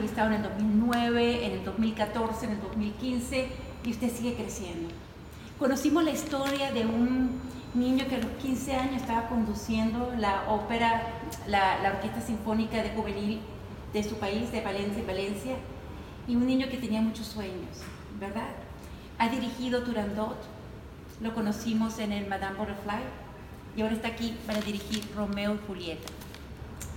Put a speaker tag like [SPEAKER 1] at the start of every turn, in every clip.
[SPEAKER 1] entrevistado en el 2009, en el 2014, en el 2015 y usted sigue creciendo. Conocimos la historia de un niño que a los 15 años estaba conduciendo la ópera, la, la Orquesta Sinfónica de Juvenil de su país, de Valencia, Valencia, y un niño que tenía muchos sueños, ¿verdad? Ha dirigido Turandot, lo conocimos en el Madame Butterfly, y ahora está aquí para dirigir Romeo y Julieta.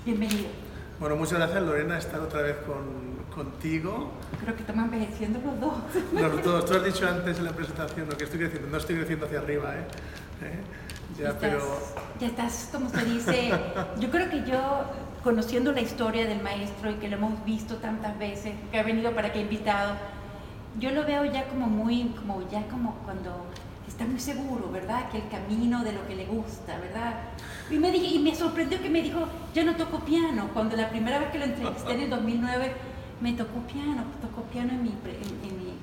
[SPEAKER 1] Bienvenido.
[SPEAKER 2] Bueno, muchas gracias Lorena, estar otra vez con, contigo.
[SPEAKER 1] Creo que estamos envejeciendo los dos.
[SPEAKER 2] Los dos. Tú has dicho antes en la presentación lo que estoy creciendo. No estoy creciendo hacia arriba, ¿eh? ¿Eh?
[SPEAKER 1] Ya, estás, pero... ya estás, como se dice, yo creo que yo, conociendo la historia del maestro y que lo hemos visto tantas veces, que ha venido para que invitado, yo lo veo ya como muy, como ya como cuando está muy seguro, ¿verdad? Que el camino de lo que le gusta, ¿verdad? Y me, y me sorprendió que me dijo, yo no toco piano, cuando la primera vez que lo entrevisté en el 2009, me tocó piano, tocó piano en mi, en, mi,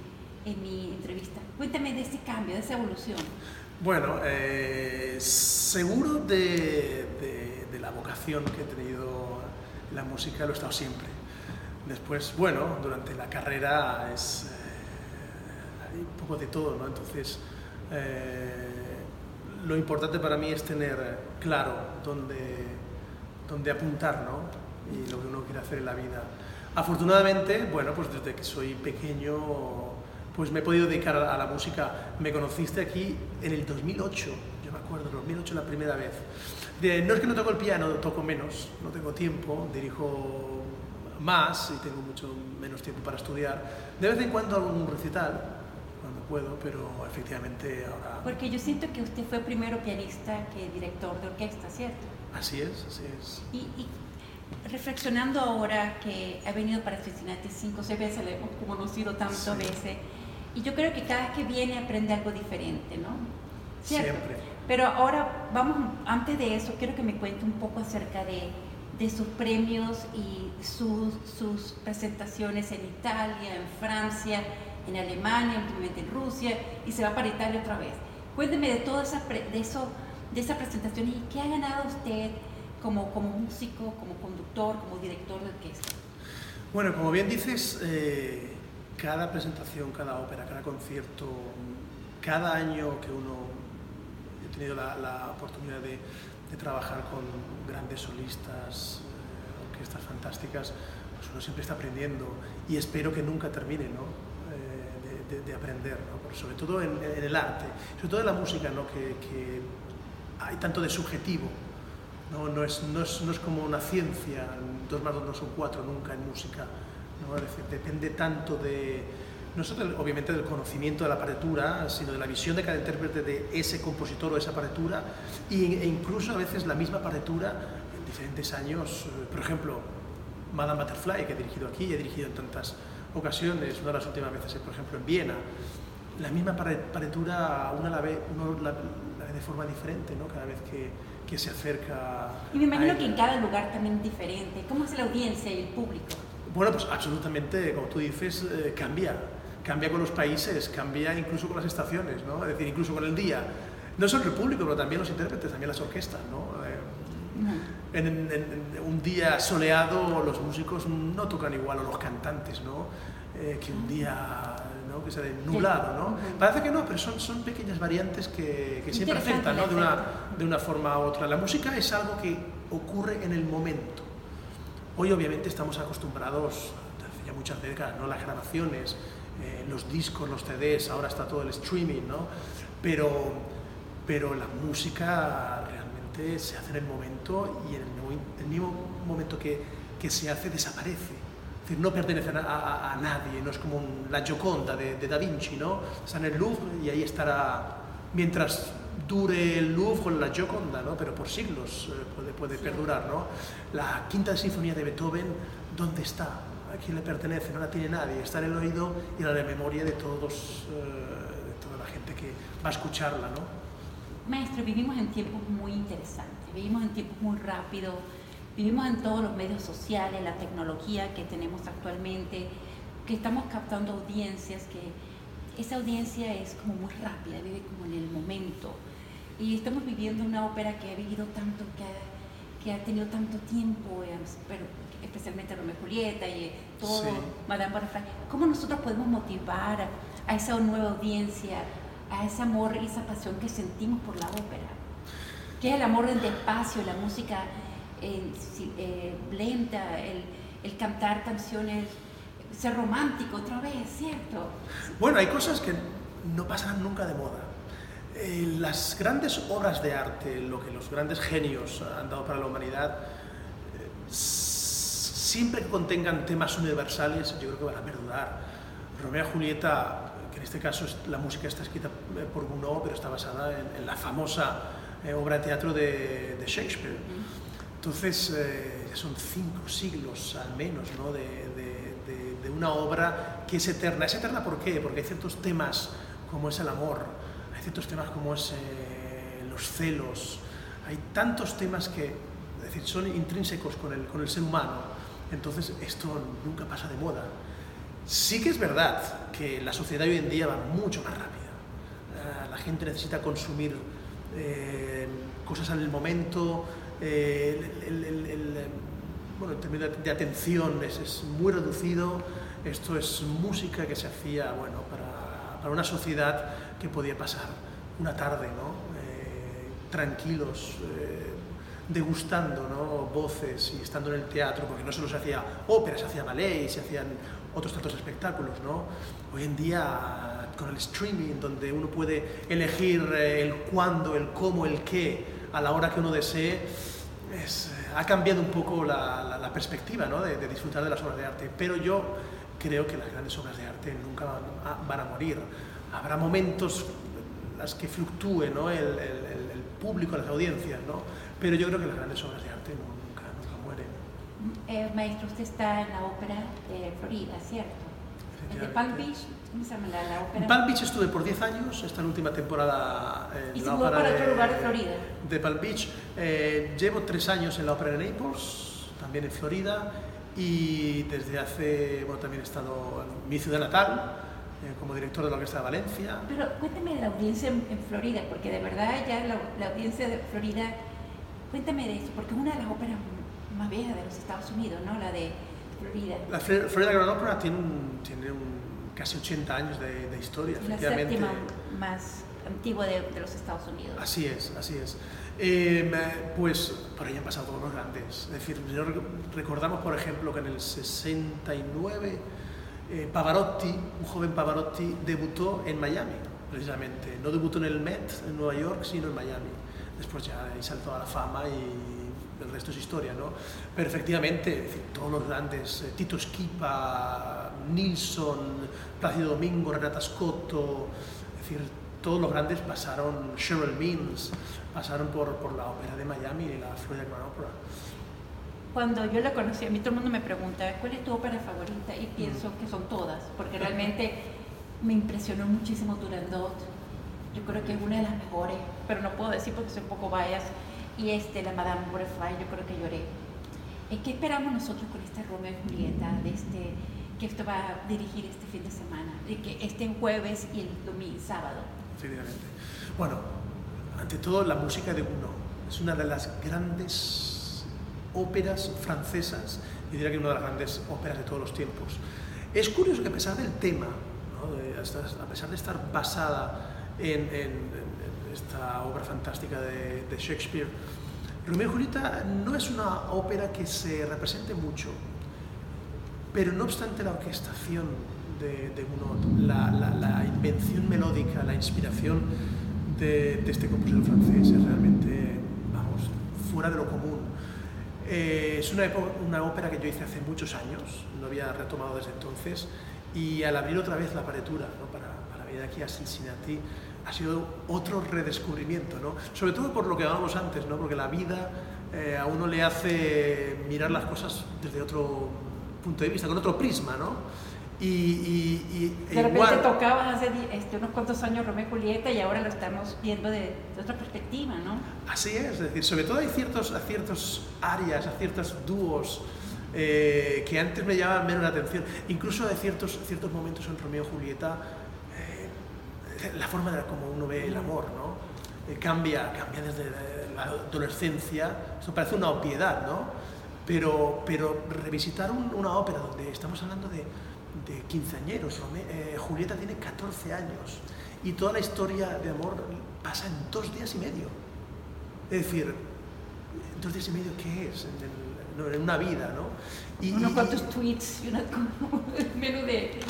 [SPEAKER 1] en mi entrevista. Cuéntame de ese cambio, de esa evolución.
[SPEAKER 2] Bueno, eh, seguro de, de, de, la vocación que he tenido la música lo he estado siempre. Después, bueno, durante la carrera es eh, hay un poco de todo, ¿no? Entonces, eh, lo importante para mí es tener claro dónde, dónde apuntar, ¿no? Y lo que uno quiere hacer en la vida. Afortunadamente, bueno, pues desde que soy pequeño, pues me he podido dedicar a la música. Me conociste aquí en el 2008, yo me acuerdo, en 2008 la primera vez. De, no es que no toco el piano, toco menos, no tengo tiempo, dirijo más y tengo mucho menos tiempo para estudiar. De vez en cuando hago un recital, cuando puedo, pero efectivamente ahora...
[SPEAKER 1] Porque yo siento que usted fue primero pianista que director de orquesta, ¿cierto?
[SPEAKER 2] Así es, así es.
[SPEAKER 1] Y, y reflexionando ahora que ha venido para Cincinnati cinco o seis veces, le hemos conocido tantas veces, y yo creo que cada vez que viene aprende algo diferente, ¿no?
[SPEAKER 2] ¿Cierto? Siempre.
[SPEAKER 1] Pero ahora, vamos, antes de eso, quiero que me cuente un poco acerca de, de sus premios y sus, sus presentaciones en Italia, en Francia, en Alemania, últimamente en Rusia, y se va para Italia otra vez. Cuénteme de toda esa, de eso, de esa presentación y qué ha ganado usted como, como músico, como conductor, como director de orquesta.
[SPEAKER 2] Bueno, como bien dices, eh, cada presentación, cada ópera, cada concierto, cada año que uno he tenido la, la oportunidad de, de, trabajar con grandes solistas, eh, orquestas fantásticas, pues uno siempre está aprendiendo y espero que nunca termine, ¿no? De, de, aprender, sobre todo en, el arte, sobre todo en la música, ¿no? que, hay tanto de subjetivo, no, es, como una ciencia, dos más dos no son cuatro nunca en música, ¿no? depende tanto de, no solo obviamente del conocimiento de la partitura, sino de la visión de cada intérprete de ese compositor o esa partitura, e incluso a veces la misma partitura en diferentes años, por ejemplo, Madame Butterfly, que he dirigido aquí, he dirigido en tantas ocasiones, una de las últimas veces, por ejemplo, en Viena, la misma partitura una la ve, uno la, la ve de forma diferente, ¿no? Cada vez que, que se acerca.
[SPEAKER 1] Y me imagino que en cada lugar también es diferente. ¿Cómo es la audiencia y el público?
[SPEAKER 2] Bueno, pues absolutamente, como tú dices, eh, cambia. Cambia con los países, cambia incluso con las estaciones, ¿no? Es decir, incluso con el día. No solo el público, pero también los intérpretes, también las orquestas, ¿no? Eh, en, en, en, un día soleado los músicos no tocan igual o los cantantes, ¿no? Eh, que un día ¿no? que sea de nublado, ¿no? Parece que no, pero son, son pequeñas variantes que, que siempre afectan, ¿no? De una, de una forma u otra. La música es algo que ocurre en el momento. Hoy obviamente estamos acostumbrados, hace ya muchas décadas, ¿no? Las grabaciones, eh, los discos, los CDs, ahora está todo el streaming, ¿no? Pero, pero la música realmente se hace en el momento y en el, mismo momento que, que se hace desaparece decir, no pertenecen a, a, a, nadie, no es como un, la Gioconda de, de, Da Vinci, ¿no? Está en el Louvre y ahí estará mientras dure el Louvre con la Gioconda, ¿no? Pero por siglos eh, puede, puede sí. perdurar, ¿no? La quinta sinfonía de Beethoven, ¿dónde está? ¿A quién le pertenece? No la tiene nadie, está en el oído y en la memoria de, todos, eh, de toda la gente que va a escucharla, ¿no?
[SPEAKER 1] Maestro, vivimos en tiempos muy interesantes, vivimos en tiempos muy rápidos, Vivimos en todos los medios sociales, la tecnología que tenemos actualmente, que estamos captando audiencias, que esa audiencia es como muy rápida, vive como en el momento. Y estamos viviendo una ópera que ha vivido tanto, que ha, que ha tenido tanto tiempo, pero especialmente Romeo y Julieta y todo, Madame Butterfly, ¿cómo nosotros podemos motivar a, esa nueva audiencia, a ese amor y esa pasión que sentimos por la ópera? Que es el amor del espacio, la música eh, lenta, el, el cantar canciones, ser romántico otra vez, ¿cierto?
[SPEAKER 2] Bueno, hay cosas que no pasarán nunca de moda. Eh, las grandes obras de arte, lo que los grandes genios han dado para la humanidad, eh, siempre que contengan temas universales, yo creo que van a perdurar. Romeo y Julieta, que en este caso la música está escrita eh, por Gounod, pero está basada en, la famosa obra de teatro de, Shakespeare. Entonces, son cinco siglos al menos ¿no? de, de, una obra que es eterna. ¿Es eterna por qué? Porque hay ciertos temas como es el amor, hay ciertos temas como es eh, los celos, hay tantos temas que decir, son intrínsecos con el, con el ser humano, entonces esto nunca pasa de moda. Sí que es verdad que la sociedad hoy en día va mucho más rápida. La gente necesita consumir eh, cosas en el momento, eh, el, bueno, el término de atención es, muy reducido. Esto es música que se hacía bueno, para, una sociedad que podía pasar una tarde, ¿no? Eh, tranquilos, eh, degustando ¿no? voces y estando en el teatro, porque no solo se hacía ópera, se hacía ballet se hacían otros tantos espectáculos. ¿no? Hoy en día, con el streaming, donde uno puede elegir eh, el cuándo, el cómo, el qué, a la hora que uno desee, ha cambiado un poco la, la, perspectiva ¿no? de, de, disfrutar de las obras de arte. Pero yo creo que las grandes obras de arte nunca van a, van a morir habrá momentos en las que fluctúe ¿no? el, el, el, público, las audiencias, ¿no? pero yo creo que las grandes obras de arte mueren.
[SPEAKER 1] Eh, maestro, usted está en la ópera de Florida, ¿cierto? ¿De Palm Beach? ¿Cómo se llama la, ópera?
[SPEAKER 2] En Palm Beach estuve por 10 años, esta es la última temporada
[SPEAKER 1] en ¿Y la ópera para otro lugar de Florida?
[SPEAKER 2] De Palm Beach. Eh, llevo 3 años en la ópera de Naples, también en Florida, y desde hace, bueno, también he estado en mi ciudad natal, eh, como director de la Orquesta de Valencia.
[SPEAKER 1] Pero cuéntame de la audiencia en, Florida, porque de verdad ya la, audiencia de Florida, cuéntame de eso, porque es una de las óperas más viejas de los Estados Unidos, ¿no? La de Florida.
[SPEAKER 2] La Florida Grand Opera tiene, un, tiene un, casi 80 años de, de historia,
[SPEAKER 1] la
[SPEAKER 2] efectivamente.
[SPEAKER 1] séptima más antigua de, de, los Estados Unidos.
[SPEAKER 2] Así es, así es. Eh, pues por ahí han pasado todos los grandes. Es decir, recordamos, por ejemplo, que en el 69 eh, Pavarotti, un joven Pavarotti, debutó en Miami, precisamente. No debutó en el Met, en Nueva York, sino en Miami. Después ya ahí saltó a la fama y el resto es historia, ¿no? Pero efectivamente, todos los grandes, eh, Tito Schipa, Nilsson, Plácido Domingo, Renata Scotto, es decir, todos los grandes pasaron, Cheryl Means, pasaron por, por la ópera de Miami y la Florida Grand Opera
[SPEAKER 1] cuando yo la conocí, a mí todo el mundo me pregunta, ¿cuál es tu ópera favorita? Y pienso que son todas, porque realmente me impresionó muchísimo Turandot. Yo creo que es una de las mejores, pero no puedo decir porque soy un poco bias. Y este, la Madame Butterfly, yo creo que lloré. ¿Qué esperamos nosotros con este Romeo y Julieta, de este, que esto va a dirigir este fin de semana? De que este jueves y el domingo, sábado.
[SPEAKER 2] Efectivamente. Bueno, ante todo la música de uno es una de las grandes óperas francesas, y diría que una de las grandes óperas de todos los tiempos. Es curioso que a pesar del tema, a pesar de estar basada en, esta obra fantástica de, Shakespeare, Romeo y Julieta no es una ópera que se represente mucho, pero no obstante la orquestación de, de Gounod, la, la, invención melódica, la inspiración de, de este compositor francés es realmente, vamos, fuera de lo común eh, es una, una, ópera que yo hice hace muchos años, no había retomado desde entonces, y al abrir otra vez la paretura ¿no? para, para venir aquí a Cincinnati, ha sido otro redescubrimiento, ¿no? sobre todo por lo que hablábamos antes, ¿no? porque la vida eh, a uno le hace mirar las cosas desde otro punto de vista, con otro prisma, ¿no? Y, y,
[SPEAKER 1] y de repente tocabas hace este, unos cuantos años Romeo y Julieta y ahora lo estamos viendo de, de, otra perspectiva, ¿no?
[SPEAKER 2] Así es, es decir, sobre todo hay ciertos, ciertos áreas, a ciertos dúos eh, que antes me llamaban menos la atención. Incluso hay ciertos, ciertos momentos en Romeo y Julieta, la forma de como uno ve el amor, ¿no? eh, cambia, cambia desde la adolescencia, esto parece una obviedad, ¿no? Pero, pero revisitar una ópera donde estamos hablando de, de quinceañeros, eh, Julieta tiene 14 años y toda la historia de amor pasa en dos días y medio. Es decir, dos días y medio, ¿qué es? En, una vida, ¿no?
[SPEAKER 1] Y, unos cuantos tweets y una, menú de...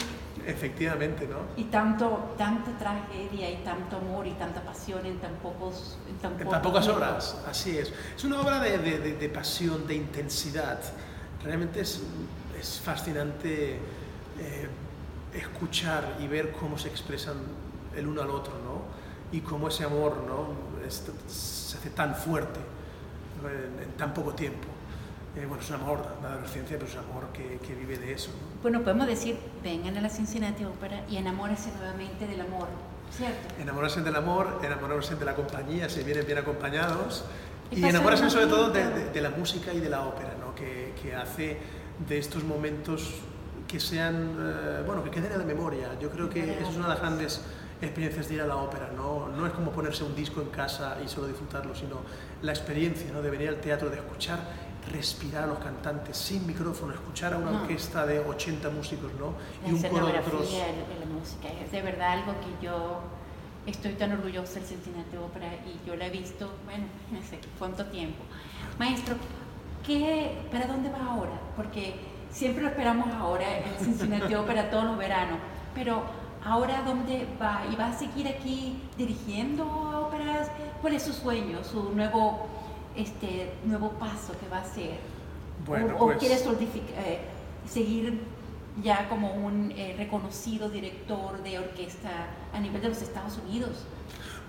[SPEAKER 2] Efectivamente, ¿no?
[SPEAKER 1] Y tanto, tanta tragedia y tanto amor y tanta pasión en tan pocos...
[SPEAKER 2] En tan, pocas horas, así es. Es una obra de, de, de, pasión, de intensidad. Realmente es, es fascinante eh, escuchar y ver cómo se expresan el uno al otro, ¿no? Y cómo ese amor, ¿no? se hace tan fuerte en, tan poco tiempo. Eh, bueno, es un amor, la adolescencia, pero es un amor que, que vive de eso.
[SPEAKER 1] Bueno, podemos decir, vengan a la Cincinnati Opera y enamórense nuevamente del amor, ¿cierto?
[SPEAKER 2] Enamorarse del amor, enamorarse de la compañía, si vienen bien acompañados, y, enamorarse sobre todo de, de, la música y de la ópera, ¿no? que, que hace de estos momentos que sean, eh, bueno, que queden en la memoria. Yo creo que eso es una de las grandes experiencias de ir a la ópera, ¿no? no es como ponerse un disco en casa y solo disfrutarlo, sino la experiencia ¿no? de venir al teatro, de escuchar, respirar a los cantantes sin micrófono, escuchar a una orquesta de 80 músicos ¿no?
[SPEAKER 1] y un coro de otros. la música, es de verdad algo que yo estoy tan orgullosa del Cincinnati Ópera y yo la he visto, bueno, no sé cuánto tiempo. Maestro, ¿qué, ¿para dónde va ahora? Porque siempre lo esperamos ahora, el Cincinnati Ópera todos los veranos, pero ahora dónde va y va a seguir aquí dirigiendo óperas. ¿Cuál es su sueño, su nuevo, este, nuevo paso que va a hacer?
[SPEAKER 2] Bueno,
[SPEAKER 1] ¿O,
[SPEAKER 2] pues...
[SPEAKER 1] quiere eh, seguir ya como un eh, reconocido director de orquesta a nivel de los Estados Unidos?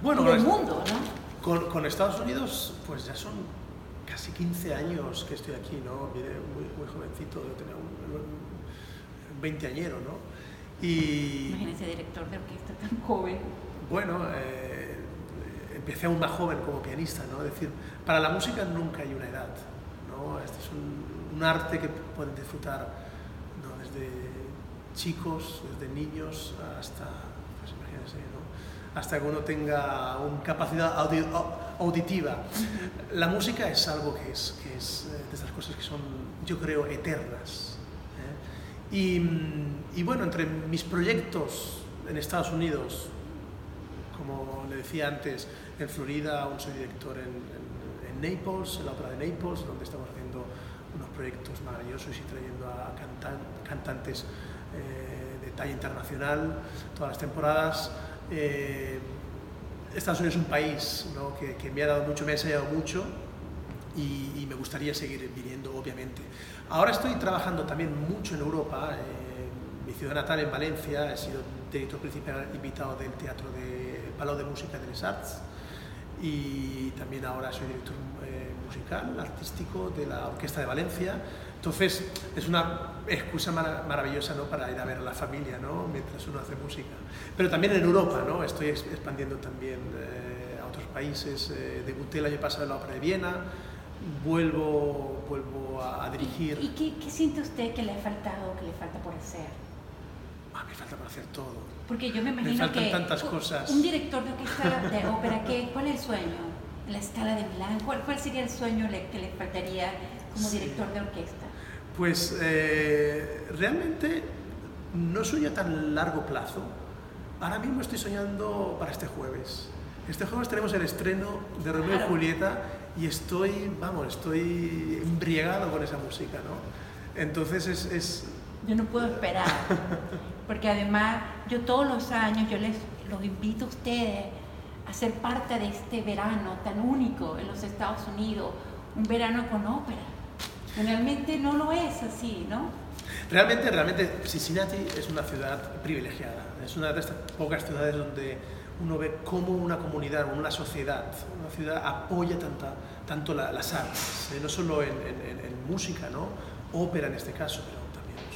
[SPEAKER 2] Bueno,
[SPEAKER 1] y del mundo, ¿no?
[SPEAKER 2] Con, con, Estados Unidos, pues ya son casi 15 años que estoy aquí, ¿no? Viene muy, muy jovencito, tenía un, un 20 añero, ¿no?
[SPEAKER 1] Y, Imagínese, director de orquesta tan joven.
[SPEAKER 2] Bueno, eh, empecé aún más joven como pianista, ¿no? Es decir, para la música nunca hay una edad, ¿no? Este es un, un arte que pueden disfrutar ¿no? desde chicos, desde niños hasta, pues imagínense, ¿no? Hasta que uno tenga una capacidad auditiva. La música es algo que es, que es eh, de esas cosas que son, yo creo, eternas. Y, bueno, entre mis proyectos en Estados Unidos, como le decía antes, en Florida aún soy director en, Naples, en la ópera de Naples, donde estamos haciendo unos proyectos maravillosos y trayendo a cantantes eh, de talla internacional todas las temporadas. Eh, Estados Unidos es un país que, me ha dado mucho, me ha enseñado mucho y, y me gustaría seguir viniendo, obviamente. Ahora estoy trabajando también mucho en Europa, en mi ciudad natal, en Valencia, he sido director principal invitado del Teatro de Palau de Música de Les Arts y también ahora soy director eh, musical, artístico de la Orquesta de Valencia. Entonces es una excusa maravillosa ¿no? para ir a ver a la familia ¿no? mientras uno hace música. Pero también en Europa, ¿no? estoy expandiendo también eh, a otros países. Eh, debuté el año pasado en la Ópera de Viena, vuelvo, vuelvo a, dirigir.
[SPEAKER 1] ¿Y qué, qué, siente usted que le ha faltado que le falta por hacer?
[SPEAKER 2] Ah, me falta por hacer todo.
[SPEAKER 1] Porque yo me imagino
[SPEAKER 2] me faltan
[SPEAKER 1] que
[SPEAKER 2] tantas cosas.
[SPEAKER 1] un director de orquesta de ópera, ¿qué, ¿cuál es el sueño? La escala de Milán, ¿cuál, cuál sería el sueño que le faltaría como director de orquesta?
[SPEAKER 2] Pues eh, realmente no sueño tan largo plazo. Ahora mismo estoy soñando para este jueves. Este jueves tenemos el estreno de Romeo y Julieta y estoy, vamos, estoy embriagado con esa música, ¿no? Entonces es, es...
[SPEAKER 1] Yo no puedo esperar, porque además yo todos los años yo les los invito a ustedes a ser parte de este verano tan único en los Estados Unidos, un verano con ópera. Generalmente no lo es así, ¿no?
[SPEAKER 2] Realmente, realmente Cincinnati es una ciudad privilegiada, es una de estas pocas ciudades donde uno ve cómo una comunidad, una sociedad, una ciudad apoya tanta, tanto las artes, eh, no solo en, música, ¿no? ópera en este caso, pero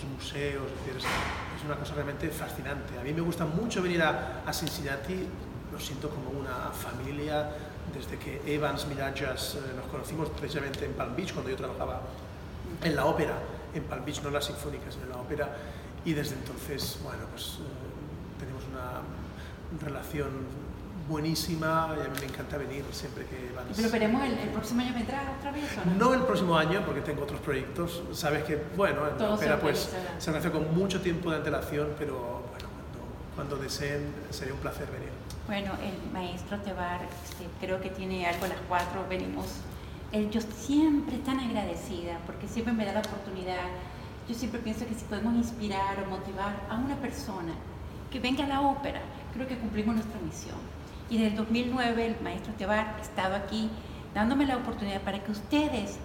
[SPEAKER 2] museos, es, es, una cosa realmente fascinante. A mí me gusta mucho venir a, Cincinnati, lo siento como una familia, desde que Evans Mirajas eh, nos conocimos precisamente en Palm Beach, cuando yo trabajaba en la ópera, en Palm Beach, no en las sinfónicas, sino en la ópera, y desde entonces, bueno, pues eh, tenemos una relación buenísima y a mí me encanta venir siempre que van.
[SPEAKER 1] ¿Pero veremos el, el próximo año vendrá otra vez o no?
[SPEAKER 2] No el próximo año, porque tengo otros proyectos. Sabes que, bueno,
[SPEAKER 1] Todo se
[SPEAKER 2] ópera pues se hace con mucho tiempo de antelación, pero bueno, cuando, cuando deseen sería un placer venir.
[SPEAKER 1] Bueno, el maestro Tebar, este, creo que tiene algo a las cuatro, venimos. eh, yo siempre tan agradecida porque siempre me da la oportunidad. Yo siempre pienso que si podemos inspirar o motivar a una persona que venga a la ópera, creo que cumplimos nuestra misión. Y desde el 2009 el maestro Tebar ha estado aquí dándome la oportunidad para que ustedes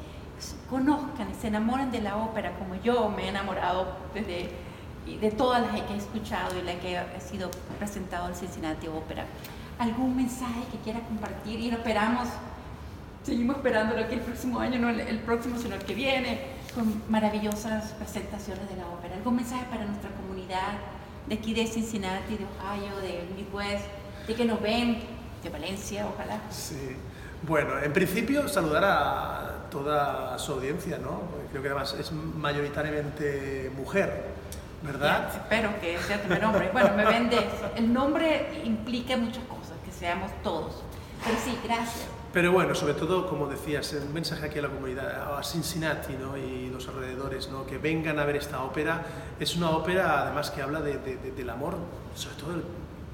[SPEAKER 1] conozcan y se enamoren de la ópera como yo me he enamorado desde de todas las que he escuchado y las que ha sido presentado al Cincinnati Ópera. ¿Algún mensaje que quiera compartir? Y lo esperamos, seguimos esperándolo aquí el próximo año, no el próximo, sino el que viene, con maravillosas presentaciones de la ópera. ¿Algún mensaje para nuestra comunidad de aquí de Cincinnati, de Ohio, de Midwest, de que nos ven, de Valencia, ojalá?
[SPEAKER 2] Sí. Bueno, en principio saludar a toda su audiencia, ¿no? Creo que además es mayoritariamente mujer, ¿verdad?
[SPEAKER 1] Ya, espero que sea tu nombre. Bueno, me vende. El nombre implica muchas cosas, que seamos todos. Pero sí, gracias.
[SPEAKER 2] Pero bueno, sobre todo, como decías, un mensaje aquí a la comunidad, a Cincinnati ¿no? y los alrededores, ¿no? que vengan a ver esta ópera. Es una ópera, además, que habla de- de- de- del amor, sobre todo el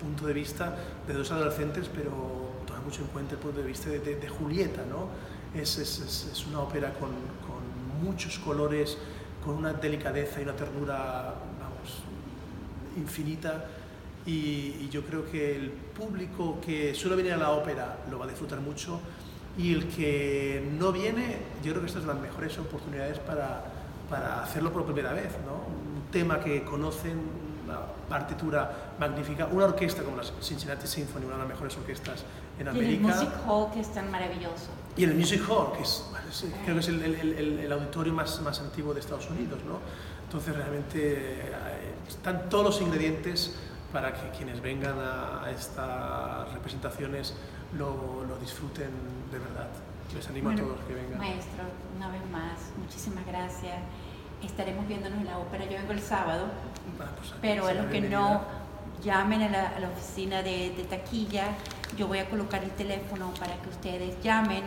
[SPEAKER 2] punto de vista de dos adolescentes, pero toma mucho en cuenta el punto de vista de, de- de Julieta. ¿no? Es, es- es- una ópera con, con muchos colores, con una delicadeza y una ternura, vamos, infinita y, y yo creo que el público que suele venir a la ópera lo va a disfrutar mucho y el que no viene, yo creo que estas son las mejores oportunidades para, para hacerlo por primera vez, ¿no? Un tema que conocen, una partitura magnífica, una orquesta como la Cincinnati Symphony, una de las mejores orquestas en
[SPEAKER 1] Y el
[SPEAKER 2] América.
[SPEAKER 1] Music Hall, que es tan maravilloso.
[SPEAKER 2] Y el Music Hall, que es, creo que es el, el- el- el auditorio más, más antiguo de Estados Unidos, ¿no? Entonces realmente eh, están todos los ingredientes para que quienes vengan a, a estas representaciones lo, lo disfruten de verdad. Les animo
[SPEAKER 1] Bueno,
[SPEAKER 2] a todos que vengan.
[SPEAKER 1] Maestro, una vez más, muchísimas gracias. Estaremos viéndonos en la ópera. Yo vengo el sábado,
[SPEAKER 2] Ah, pues
[SPEAKER 1] pero a los que
[SPEAKER 2] bienvenida.
[SPEAKER 1] no llamen a la, a la oficina de, de taquilla, yo voy a colocar el teléfono para que ustedes llamen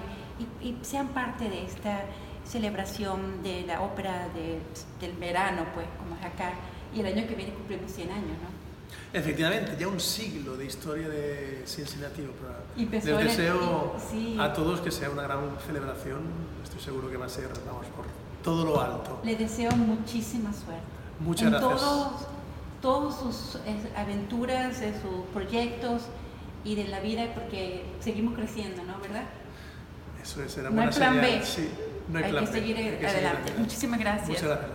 [SPEAKER 1] y, y sean parte de esta celebración de la ópera de- del verano, pues, como es acá. Y el año que viene cumplimos 100 años, ¿no?
[SPEAKER 2] Efectivamente, ya un siglo de historia de Cincinnati Opera.
[SPEAKER 1] Empezó
[SPEAKER 2] Les
[SPEAKER 1] el-
[SPEAKER 2] deseo
[SPEAKER 1] sí.
[SPEAKER 2] a todos que sea una gran celebración. Estoy seguro que va a ser, vamos, por todo lo alto.
[SPEAKER 1] Le deseo muchísima suerte.
[SPEAKER 2] Muchas
[SPEAKER 1] en
[SPEAKER 2] gracias.
[SPEAKER 1] Todos, todos sus eh, aventuras, de sus proyectos y de la vida, porque seguimos creciendo, ¿no? ¿Verdad?
[SPEAKER 2] Eso es, era
[SPEAKER 1] No hay plan
[SPEAKER 2] señal.
[SPEAKER 1] B.
[SPEAKER 2] Sí, no hay,
[SPEAKER 1] Hay
[SPEAKER 2] plan
[SPEAKER 1] que
[SPEAKER 2] B,
[SPEAKER 1] seguir
[SPEAKER 2] hay que seguir
[SPEAKER 1] adelante. Muchísimas gracias.
[SPEAKER 2] Muchas gracias.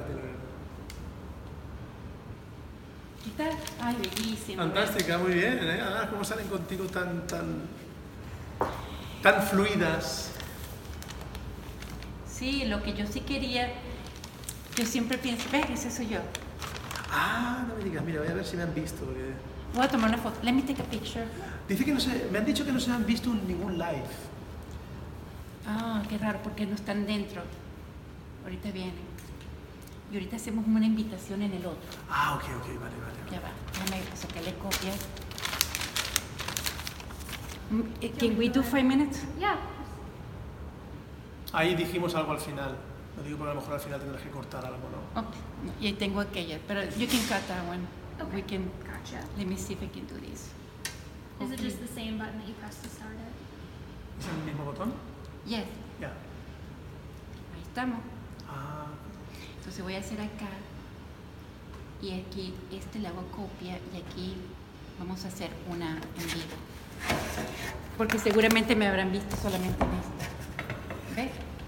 [SPEAKER 1] ¿Qué tal? Ay, bellísimo.
[SPEAKER 2] Fantástica, muy bien. ¿eh? Ah, ¿Cómo salen contigo tan, tan, tan fluidas?
[SPEAKER 1] Sí, lo que yo sí quería, yo siempre pienso, ve, ese soy yo.
[SPEAKER 2] Ah, no me digas, mira, voy a ver si me han visto. porque
[SPEAKER 1] Voy a tomar una foto. Let me take a picture.
[SPEAKER 2] Dice que no se, me han dicho que no se han visto en ningún live.
[SPEAKER 1] Ah, qué raro, porque no están dentro. Ahorita vienen. Y ahorita hacemos una invitación en el otro.
[SPEAKER 2] Ah, ok, ok, vale, vale.
[SPEAKER 1] Ya va, déjame sacarle copia. Mm, eh, Can we do five minutes?
[SPEAKER 3] Yeah.
[SPEAKER 2] Ahí dijimos algo al final. Lo digo porque a lo mejor al final tendrás que cortar algo, ¿no?
[SPEAKER 1] No, y ahí tengo aquella, pero you can cut that one.
[SPEAKER 3] Okay.
[SPEAKER 1] We can,
[SPEAKER 3] Gotcha.
[SPEAKER 1] let me see if I can do this.
[SPEAKER 3] Is it just the same button that you press to start it?
[SPEAKER 2] ¿Es el mismo botón?
[SPEAKER 1] Yes,
[SPEAKER 2] Ya.
[SPEAKER 1] ahí estamos.
[SPEAKER 2] Ah,
[SPEAKER 1] Entonces voy a hacer acá y aquí este le hago copia y aquí vamos a hacer una en vivo. Porque seguramente me habrán visto solamente en esta. ¿Ves?